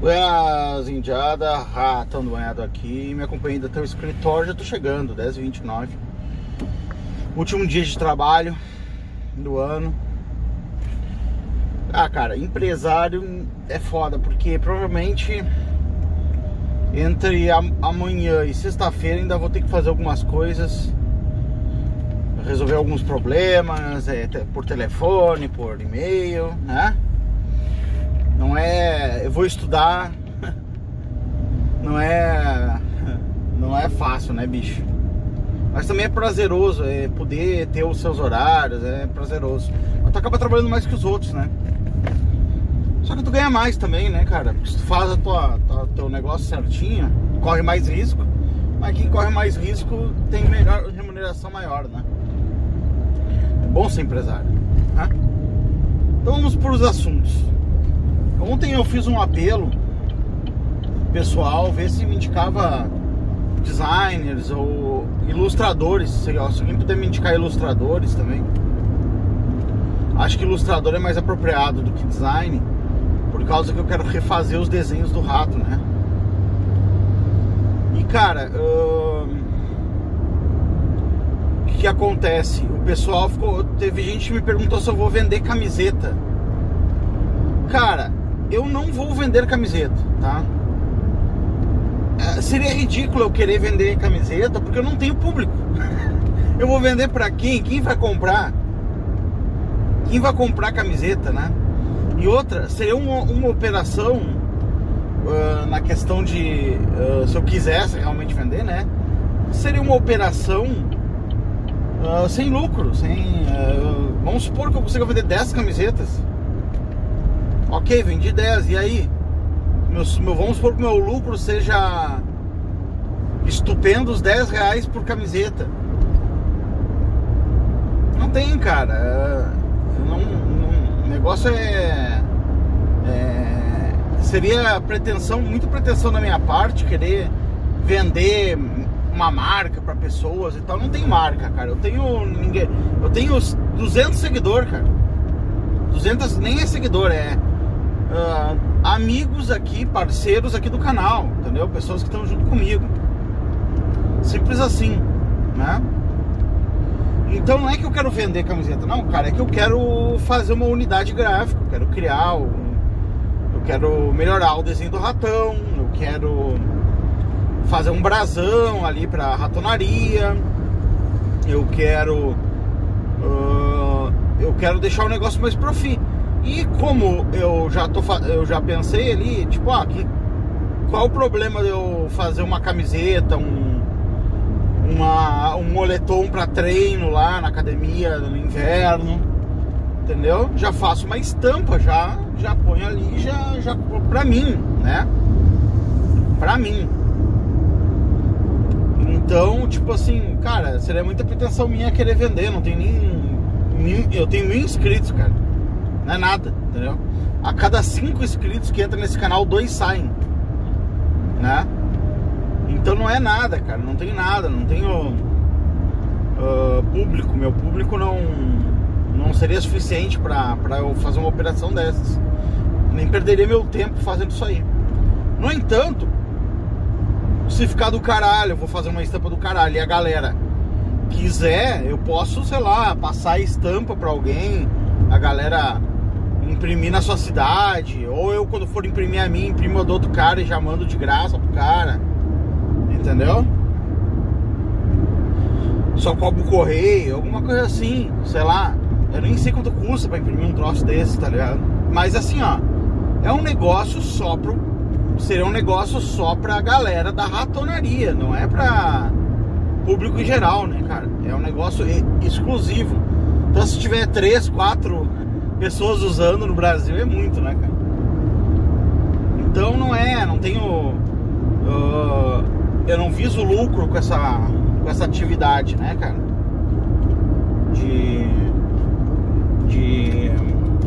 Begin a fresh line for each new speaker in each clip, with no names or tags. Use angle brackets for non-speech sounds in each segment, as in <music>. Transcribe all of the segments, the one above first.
Buenas, indiada, ratão do banhado aqui, me acompanhando até o escritório, já tô chegando, 10h29 Último dia de trabalho do ano. Ah, cara, empresário é foda, porque provavelmente entre amanhã e sexta-feira ainda vou ter que fazer algumas coisas. Resolver alguns problemas, é, por telefone, por e-mail, né? Não é. Eu vou estudar. Não é. Não é fácil, né, bicho? Mas também é prazeroso, é poder ter os seus horários, é prazeroso. Mas tu acaba trabalhando mais que os outros, né? Só que tu ganha mais também, né, cara? Porque se tu faz a tua, tua, teu negócio certinho, corre mais risco. Mas quem corre mais risco tem melhor remuneração maior, né? É bom ser empresário. Né? Então vamos para os assuntos. Ontem eu fiz um apelo pessoal, ver se me indicava designers ou ilustradores. Se alguém puder me indicar ilustradores também. Acho que ilustrador é mais apropriado do que design, por causa que eu quero refazer os desenhos do rato, né? E cara, o que, que acontece? O pessoal ficou. Teve gente que me perguntou se eu vou vender camiseta. Cara, eu não vou vender camiseta, tá? É, seria ridículo eu querer vender camiseta porque eu não tenho público. <laughs> eu vou vender para quem? Quem vai comprar? Quem vai comprar camiseta, né? E outra, seria uma, uma operação uh, na questão de uh, se eu quisesse realmente vender, né? Seria uma operação uh, sem lucro, sem. vamos supor que eu consiga vender 10 camisetas Ok, vendi 10, e aí? Meu, meu, vamos supor que meu lucro seja estupendo os 10 reais por camiseta. Não tem, cara. É, não, não, o negócio é, é, Seria pretensão, muita pretensão da minha parte querer vender uma marca para pessoas e tal. Não tem marca, cara. Eu tenho ninguém. Eu tenho 200 seguidores, cara. 200 nem é seguidor, é uh, amigos aqui, parceiros aqui do canal, entendeu? Pessoas que estão junto comigo. Simples assim, né? Então não é que eu quero vender camiseta, não, cara, é que eu quero fazer uma unidade gráfica, eu quero criar, um, eu quero melhorar o desenho do ratão, eu quero fazer um brasão ali pra ratonaria, eu quero. Uh, eu quero deixar o negócio mais profi. E como eu já tô eu já pensei ali, tipo, ah, que, qual o problema de eu fazer uma camiseta, um uma, um moletom para treino lá na academia no inverno, entendeu? Já faço uma estampa, já já ponho ali, já já para mim, né? Para mim. Então, tipo assim, cara, seria muita pretensão minha querer vender, não tem nem, nem eu tenho mil inscritos, cara. Não é nada, entendeu? A cada cinco inscritos que entram nesse canal, dois saem. Né? Então não é nada, cara. Não tem nada, não tenho uh, público. Meu público não, não seria suficiente para eu fazer uma operação dessas. Nem perderia meu tempo fazendo isso aí. No entanto, se ficar do caralho, eu vou fazer uma estampa do caralho. E a galera quiser, eu posso, sei lá, passar a estampa para alguém. A galera imprimir na sua cidade, ou eu quando for imprimir a minha, imprimo a do outro cara e já mando de graça pro cara. Entendeu? Só cobro o correio, alguma coisa assim, sei lá. Eu nem sei quanto custa para imprimir um troço desse, tá ligado? Mas assim, ó, é um negócio só pro. Seria um negócio só pra galera da ratonaria, não é pra público em geral, né, cara? É um negócio exclusivo. Então se tiver três, quatro pessoas usando no Brasil é muito, né, cara? Então não é, não tenho. Uh, eu não viso lucro com essa, com essa atividade, né, cara? De, de,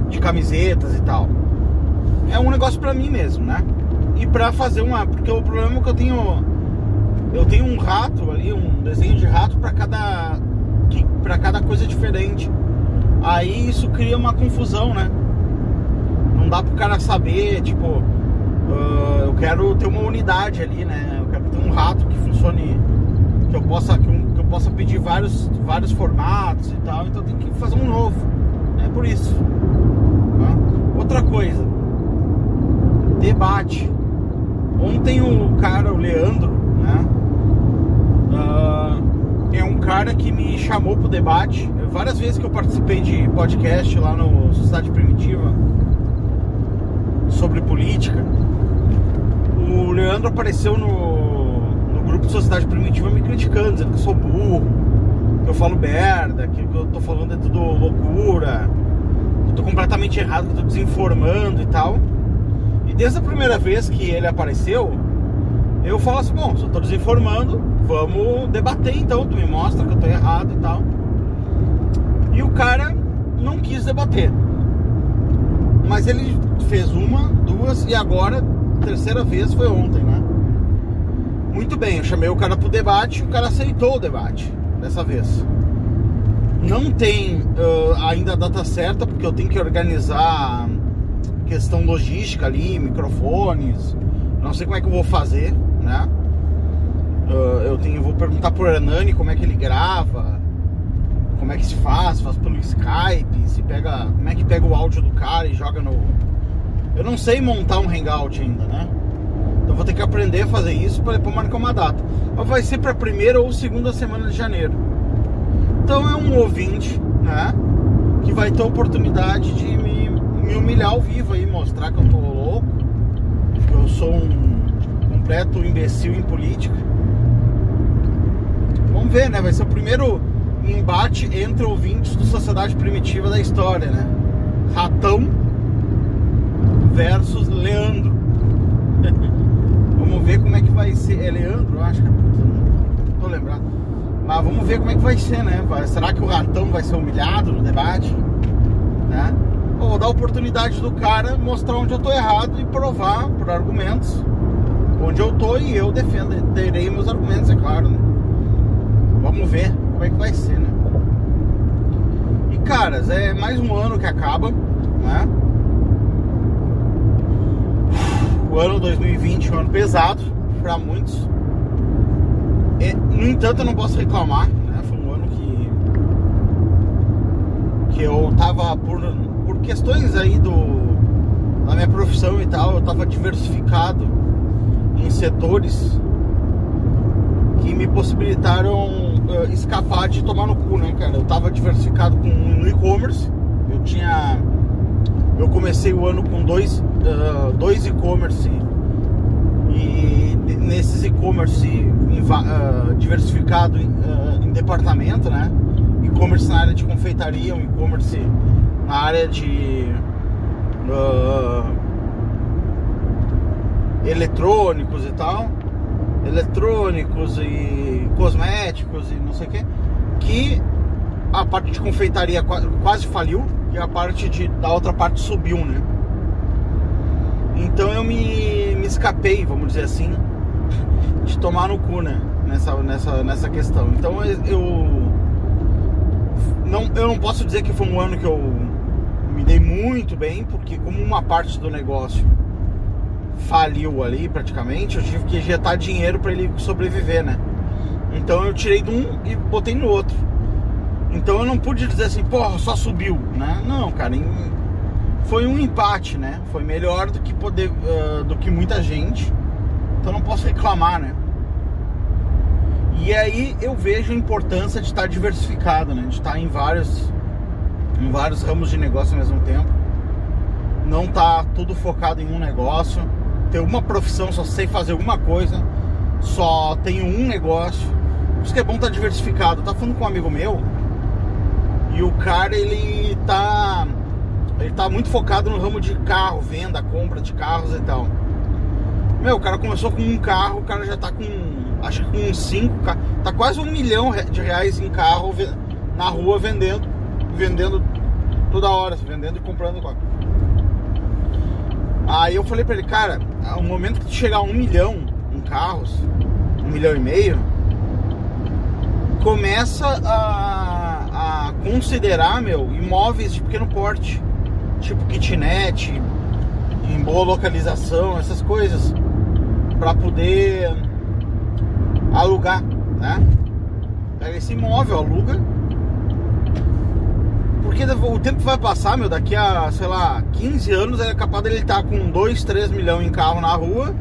de camisetas e tal. É um negócio pra mim mesmo, né? E pra fazer uma. Porque o problema é que eu tenho. Eu tenho um rato ali, um desenho de rato para cada. para cada coisa diferente. Aí isso cria uma confusão, né? Não dá pro cara saber, tipo, uh, quero ter uma unidade ali, né? Eu quero ter um rato que funcione, que eu possa, que eu, que eu possa pedir vários, vários formatos e tal. Então tem que fazer um novo. É por isso. Tá? Outra coisa, debate. Ontem o cara, o Leandro, né? Uh, é um cara que me chamou pro debate. Várias vezes que eu participei de podcast lá no Sociedade Primitiva sobre política, o Leandro apareceu no, no grupo de Sociedade Primitiva me criticando, dizendo que eu sou burro, que eu falo merda, que o que eu tô falando é tudo loucura, que eu tô completamente errado, que eu tô desinformando e tal. E desde a primeira vez que ele apareceu, eu falo assim, bom, eu tô desinformando, vamos debater então, tu me mostra que eu tô errado e tal. E o cara não quis debater. Mas ele fez uma, duas e agora, terceira vez foi ontem, né? Muito bem, eu chamei o cara pro debate o cara aceitou o debate dessa vez. Não tem uh, ainda a data certa, porque eu tenho que organizar questão logística ali, microfones. Não sei como é que eu vou fazer, né? Uh, eu tenho, vou perguntar pro Hernani como é que ele grava, como é que se faz, faz pelo Skype, se pega, como é que pega o áudio do cara e joga no. Eu não sei montar um hangout ainda, né? Então vou ter que aprender a fazer isso para depois marcar uma data. Mas vai ser para primeira ou segunda semana de janeiro. Então é um ouvinte, né? Que vai ter a oportunidade de me, me humilhar ao vivo aí, mostrar que eu tô louco, que eu sou um completo imbecil em política. Vamos ver, né? Vai ser o primeiro embate entre ouvintes do Sociedade Primitiva da história, né? Ratão versus Leandro. <laughs> vamos ver como é que vai ser. É Leandro, acho que é. Não tô lembrado. Mas vamos ver como é que vai ser, né? Será que o ratão vai ser humilhado no debate? Né? Vou dar a oportunidade do cara mostrar onde eu tô errado e provar por argumentos onde eu tô e eu defenderei meus argumentos, é claro. Né? Vamos ver como é que vai ser, né? E caras, é mais um ano que acaba, né? O ano 2020 é um ano pesado para muitos. E, no entanto, eu não posso reclamar, né? Foi um ano que que eu tava por, por questões aí do da minha profissão e tal, eu tava diversificado em setores que me possibilitaram uh, escapar de tomar no cu, né, cara? Eu tava diversificado com no e-commerce. Eu tinha. Eu comecei o ano com dois, uh, dois e-commerce. E nesses e-commerce uh, diversificado em, departamento, né? E-commerce na área de confeitaria, um e-commerce na área de eletrônicos e tal eletrônicos e cosméticos e não sei o que, que a parte de confeitaria quase faliu e a parte de, da outra parte subiu, né? Então eu me, me escapei, vamos dizer assim, de tomar no cu, né? Nessa, nessa, nessa questão. Então eu não, eu não posso dizer que foi um ano que eu me dei muito bem, porque como uma parte do negócio faliu ali praticamente, eu tive que injetar dinheiro para ele sobreviver, né? Então eu tirei de um e botei no outro. Então eu não pude dizer assim, porra, só subiu, né? Não, cara, em... foi um empate, né? Foi melhor do que poder, uh, do que muita gente. Então não posso reclamar, né? E aí eu vejo a importância de estar diversificado, né? De estar em vários, em vários ramos de negócio ao mesmo tempo. Não tá tudo focado em um negócio ter uma profissão, só sei fazer uma coisa, só tenho um negócio. Por isso que é bom estar tá diversificado. Tava falando com um amigo meu e o cara ele tá ele tá muito focado no ramo de carro, venda, compra de carros e tal. Meu, o cara começou com um carro, o cara já tá com acho que com cinco, tá quase um milhão de reais em carro na rua vendendo, vendendo toda hora, vendendo e comprando. Aí eu falei pra ele, cara, o momento que chegar a um milhão em carros, um milhão e meio, começa a, a considerar, meu, imóveis de pequeno porte, tipo kitnet, em boa localização, essas coisas. para poder alugar, né? Pega esse imóvel, aluga. Porque o tempo vai passar, meu, daqui a, sei lá, 15 anos é capaz dele estar tá com 2, 3 milhões em carro na rua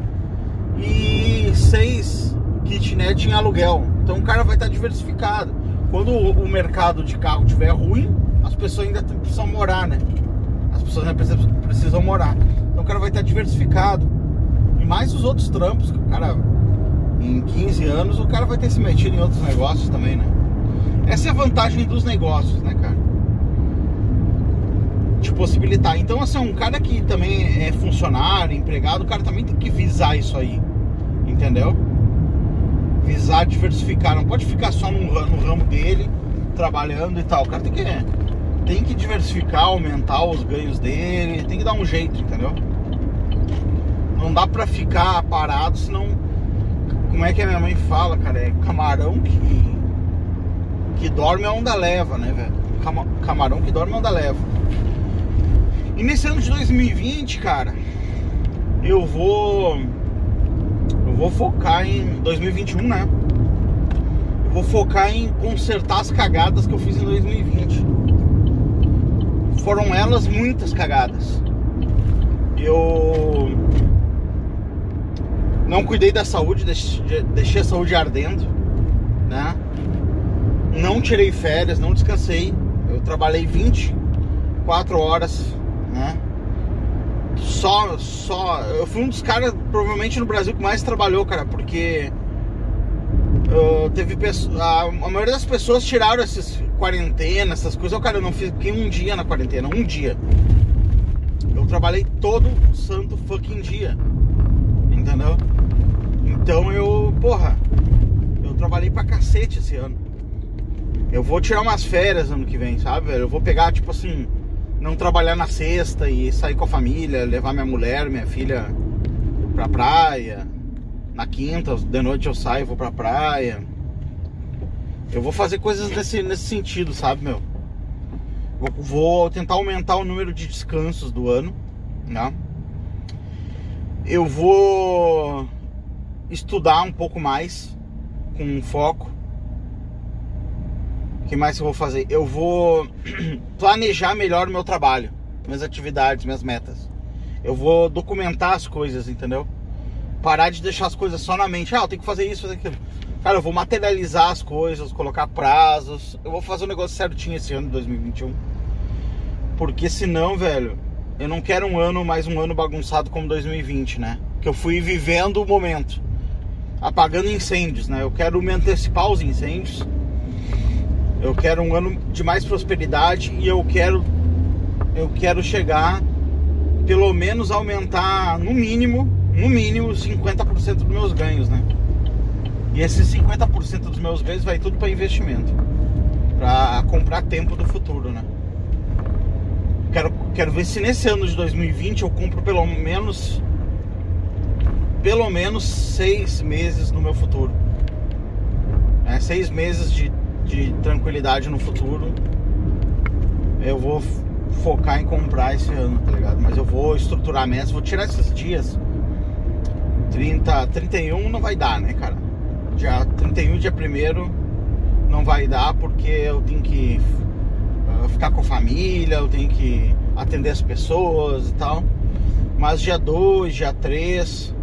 e 6 kitnet em aluguel. Então o cara vai estar tá diversificado. Quando o mercado de carro estiver ruim, as pessoas ainda precisam morar, né? As pessoas ainda precisam morar. Então o cara vai estar tá diversificado. E mais os outros trampos que o cara em 15 anos o cara vai ter se metido em outros negócios também, né? Essa é a vantagem dos negócios, né, cara? Te possibilitar. Então, assim, um cara que também é funcionário, empregado, o cara também tem que visar isso aí. Entendeu? Visar diversificar. Não pode ficar só no, no ramo dele, trabalhando e tal. O cara tem que, tem que diversificar, aumentar os ganhos dele, tem que dar um jeito, entendeu? Não dá pra ficar parado, senão como é que a minha mãe fala, cara? É camarão que. que dorme a onda leva, né, velho? Camarão que dorme a onda leva. E nesse ano de 2020, cara, eu vou. Eu vou focar em 2021, né? Eu vou focar em consertar as cagadas que eu fiz em 2020. Foram elas muitas cagadas. Eu não cuidei da saúde, deixei a saúde ardendo, né? Não tirei férias, não descansei. Eu trabalhei 24 horas, né? Só, só. Eu fui um dos caras, provavelmente no Brasil, que mais trabalhou, cara, porque. Uh, teve. A, a, maioria das pessoas tiraram essas quarentenas, essas coisas. Eu, cara, eu não fiquei um dia na quarentena, um dia. Eu trabalhei todo santo fucking dia. Entendeu? Então eu, porra, eu trabalhei pra cacete esse ano. Eu vou tirar umas férias ano que vem, sabe, velho? Eu vou pegar, tipo assim, não trabalhar na sexta e sair com a família, levar minha mulher, minha filha pra praia. Na quinta, de noite eu saio, vou pra praia. Eu vou fazer coisas nesse, nesse sentido, sabe, meu? Vou, vou tentar aumentar o número de descansos do ano, né? Eu vou estudar um pouco mais, com foco. Que mais eu vou fazer? Eu vou <clears throat> planejar melhor o meu trabalho, minhas atividades, minhas metas. Eu vou documentar as coisas, entendeu? Parar de deixar as coisas só na mente. Ah, eu tenho que fazer isso, fazer aquilo. Cara, eu vou materializar as coisas, colocar prazos. Eu vou fazer um negócio certinho esse ano, 2021. Porque senão, velho, eu não quero um ano mais um ano bagunçado como 2020, né? Que eu fui vivendo o momento apagando incêndios, né? Eu quero me antecipar os incêndios. Eu quero um ano de mais prosperidade e eu quero eu quero chegar pelo menos aumentar no mínimo, no mínimo 50% dos meus ganhos, né? E esses 50% dos meus ganhos vai tudo para investimento, para comprar tempo do futuro, né? Quero, quero ver se nesse ano de 2020 eu compro pelo menos pelo menos seis meses no meu futuro. É, seis meses de, de tranquilidade no futuro. Eu vou focar em comprar esse ano, tá ligado? Mas eu vou estruturar metas, vou tirar esses dias. 30, 31 não vai dar, né, cara? Dia 31, dia 1 não vai dar porque eu tenho que uh, ficar com a família, eu tenho que atender as pessoas e tal. Mas dia 2, dia 3,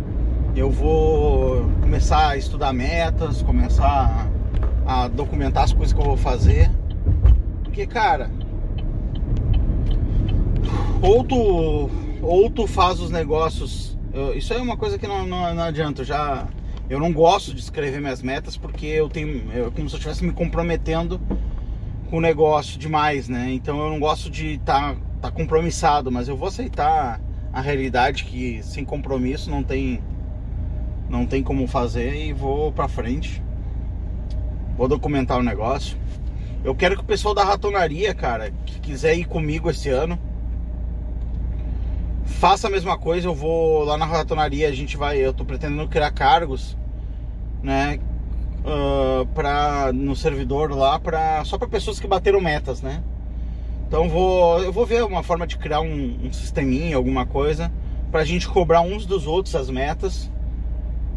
eu vou começar a estudar metas, começar a, a documentar as coisas que eu vou fazer. Porque, cara, ou tu, ou tu faz os negócios. Eu, isso é uma coisa que não, não, não adianta. Eu já eu não gosto de escrever minhas metas porque eu tenho. É como se eu estivesse me comprometendo com o negócio demais, né? Então eu não gosto de estar tá, tá compromissado, mas eu vou aceitar a realidade que sem compromisso não tem não tem como fazer e vou pra frente. Vou documentar o negócio. Eu quero que o pessoal da ratonaria, cara, que quiser ir comigo esse ano, faça a mesma coisa. Eu vou lá na ratonaria, a gente vai. Eu tô pretendendo criar cargos, né? Uh, pra, no servidor lá, pra, só para pessoas que bateram metas, né? Então vou, eu vou ver uma forma de criar um, um sisteminha, alguma coisa, pra gente cobrar uns dos outros as metas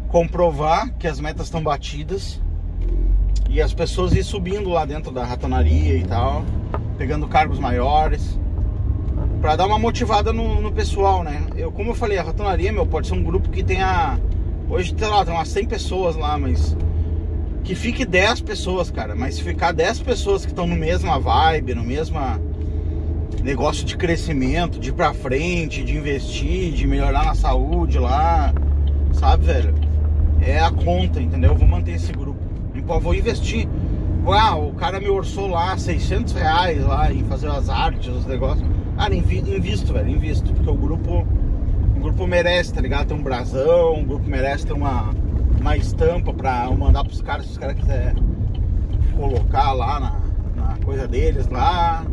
comprovar que as metas estão batidas e as pessoas ir subindo lá dentro da ratonaria e tal, pegando cargos maiores, para dar uma motivada no, no, pessoal, né? Eu, como eu falei, a ratonaria, meu, pode ser um grupo que tenha hoje, sei lá, tem umas 100 pessoas lá, mas que fique 10 pessoas, cara, mas se ficar 10 pessoas que estão no mesma vibe, no mesma negócio de crescimento, de ir pra frente, de investir, de melhorar na saúde lá, sabe, velho? É a conta, entendeu? Eu vou manter esse grupo. Vou investir. Ah, o cara me orçou lá 600 reais lá em fazer as artes, os negócios. Cara, invisto, velho, invisto. Porque o grupo, o grupo merece, tá ligado? Tem um brasão, o grupo merece ter uma, uma estampa pra mandar pros caras, se os caras quiserem colocar lá na, na coisa deles lá.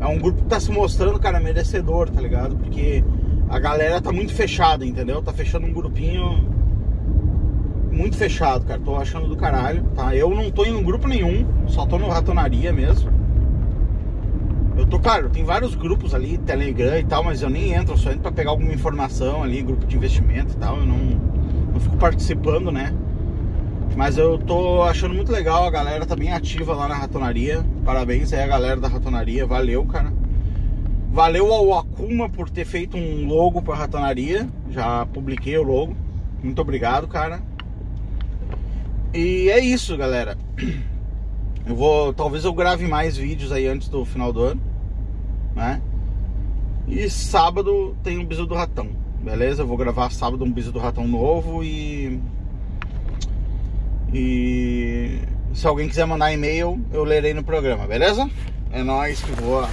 É um grupo que tá se mostrando, cara, merecedor, tá ligado? Porque a galera tá muito fechada, entendeu? Tá fechando um grupinho muito fechado, cara. Tô achando do caralho, tá? Eu não tô em grupo nenhum, só tô no Ratonaria mesmo. Eu tô, claro, tem vários grupos ali, Telegram e tal, mas eu nem entro, eu só entro pra pegar alguma informação ali, grupo de investimento e tal. Eu não, não fico participando, né? Mas eu tô achando muito legal, a galera tá bem ativa lá na ratonaria. Parabéns aí a galera da ratonaria, valeu, cara. Valeu ao Akuma por ter feito um logo pra ratonaria. Já publiquei o logo. Muito obrigado, cara. E é isso, galera. <clears throat> Eu vou, talvez eu grave mais vídeos aí antes do final do ano, né? E sábado tem um bisu do ratão, beleza? Eu vou gravar sábado um bisu do ratão novo e e se alguém quiser mandar e-mail, eu lerei no programa, beleza? É nóis que voa.